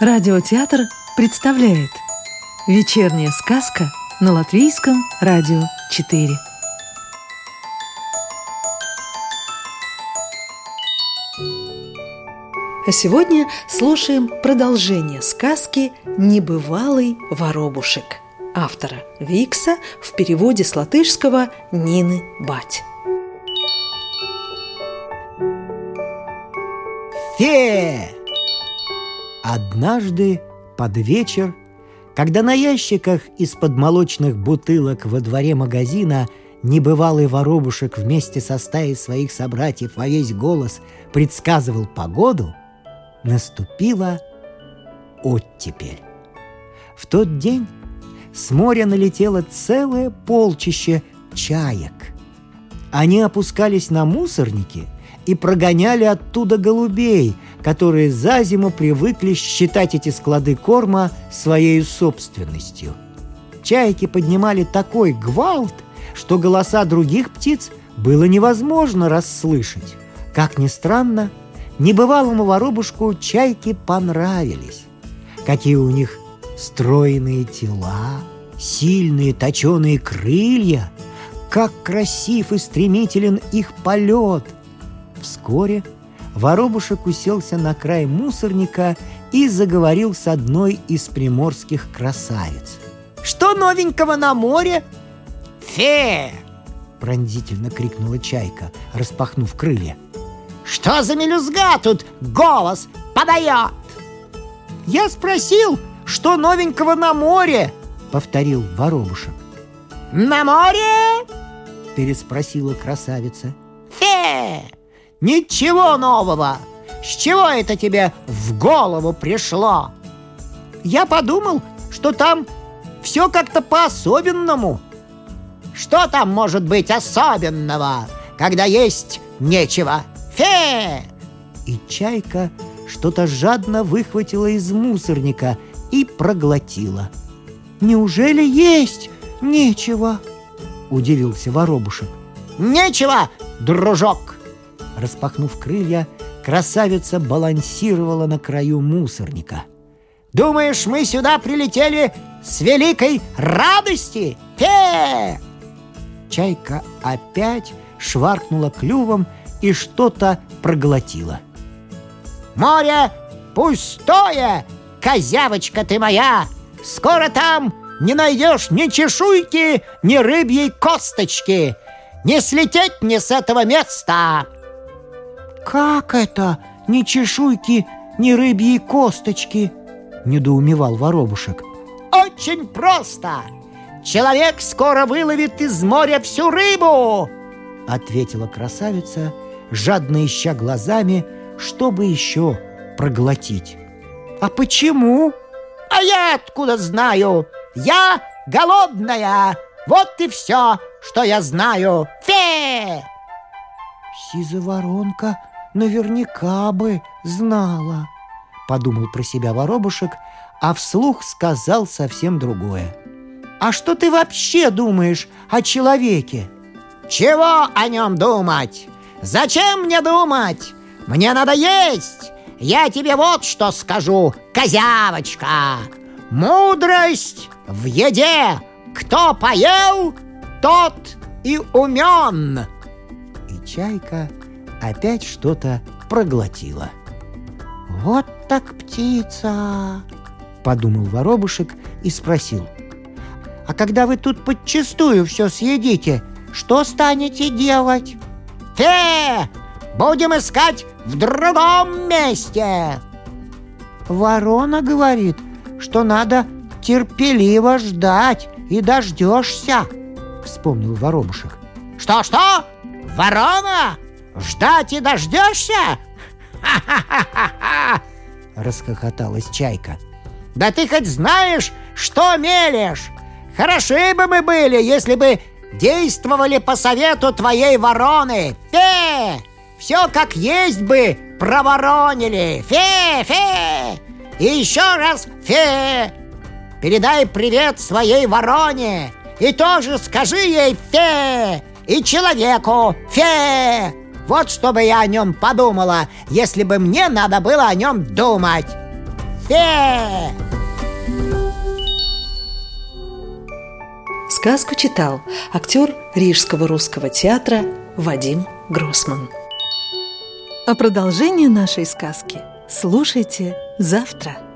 Радиотеатр представляет Вечерняя сказка на Латвийском радио 4 А сегодня слушаем продолжение сказки «Небывалый воробушек» автора Викса в переводе с латышского Нины Бать. Фе! Однажды под вечер, когда на ящиках из-под молочных бутылок во дворе магазина небывалый воробушек вместе со стаей своих собратьев во весь голос предсказывал погоду, наступила оттепель. В тот день с моря налетело целое полчище чаек. Они опускались на мусорники и прогоняли оттуда голубей, которые за зиму привыкли считать эти склады корма своей собственностью. Чайки поднимали такой гвалт, что голоса других птиц было невозможно расслышать. Как ни странно, небывалому воробушку чайки понравились. Какие у них стройные тела, сильные точеные крылья, как красив и стремителен их полет. Вскоре воробушек уселся на край мусорника и заговорил с одной из приморских красавиц. «Что новенького на море?» «Фе!» — пронзительно крикнула чайка, распахнув крылья. «Что за мелюзга тут голос подает?» «Я спросил, что новенького на море?» — повторил воробушек. «На море?» — переспросила красавица. «Фе! Ничего нового! С чего это тебе в голову пришло?» «Я подумал, что там все как-то по-особенному». «Что там может быть особенного, когда есть нечего? Фе!» И чайка что-то жадно выхватила из мусорника и проглотила. «Неужели есть нечего?» — удивился воробушек. «Нечего, дружок!» Распахнув крылья, красавица балансировала на краю мусорника. «Думаешь, мы сюда прилетели с великой радости? Фе!» Чайка опять шваркнула клювом и что-то проглотила. «Море пустое, козявочка ты моя! Скоро там не найдешь ни чешуйки, ни рыбьей косточки! Не слететь мне с этого места!» «Как это? Ни чешуйки, ни рыбьей косточки?» — недоумевал воробушек. «Очень просто! Человек скоро выловит из моря всю рыбу!» — ответила красавица, жадно ища глазами, чтобы еще проглотить. «А почему?» «А я откуда знаю? Я голодная! Вот и все, что я знаю! Фе!» «Сизоворонка наверняка бы знала», — подумал про себя воробушек, а вслух сказал совсем другое. «А что ты вообще думаешь о человеке?» «Чего о нем думать? Зачем мне думать? Мне надо есть! Я тебе вот что скажу, козявочка! Мудрость в еде! Кто поел, тот и умен!» И чайка опять что-то проглотила. «Вот так птица!» — подумал воробушек и спросил. «А когда вы тут подчистую все съедите, что станете делать?» «Фе! Будем искать в другом месте!» Ворона говорит, что надо терпеливо ждать и дождешься, вспомнил воробушек. Что-что? Ворона? Ждать и дождешься? Ха-ха-ха-ха! Расхохоталась чайка. Да ты хоть знаешь, что мелешь? Хороши бы мы были, если бы действовали по совету твоей вороны. Фе! Все как есть бы проворонили. Фе, фе! И еще раз фе! передай привет своей вороне и тоже скажи ей «фе» и человеку «фе». Вот что бы я о нем подумала, если бы мне надо было о нем думать. Фе! Сказку читал актер Рижского русского театра Вадим Гроссман. А продолжение нашей сказки слушайте завтра.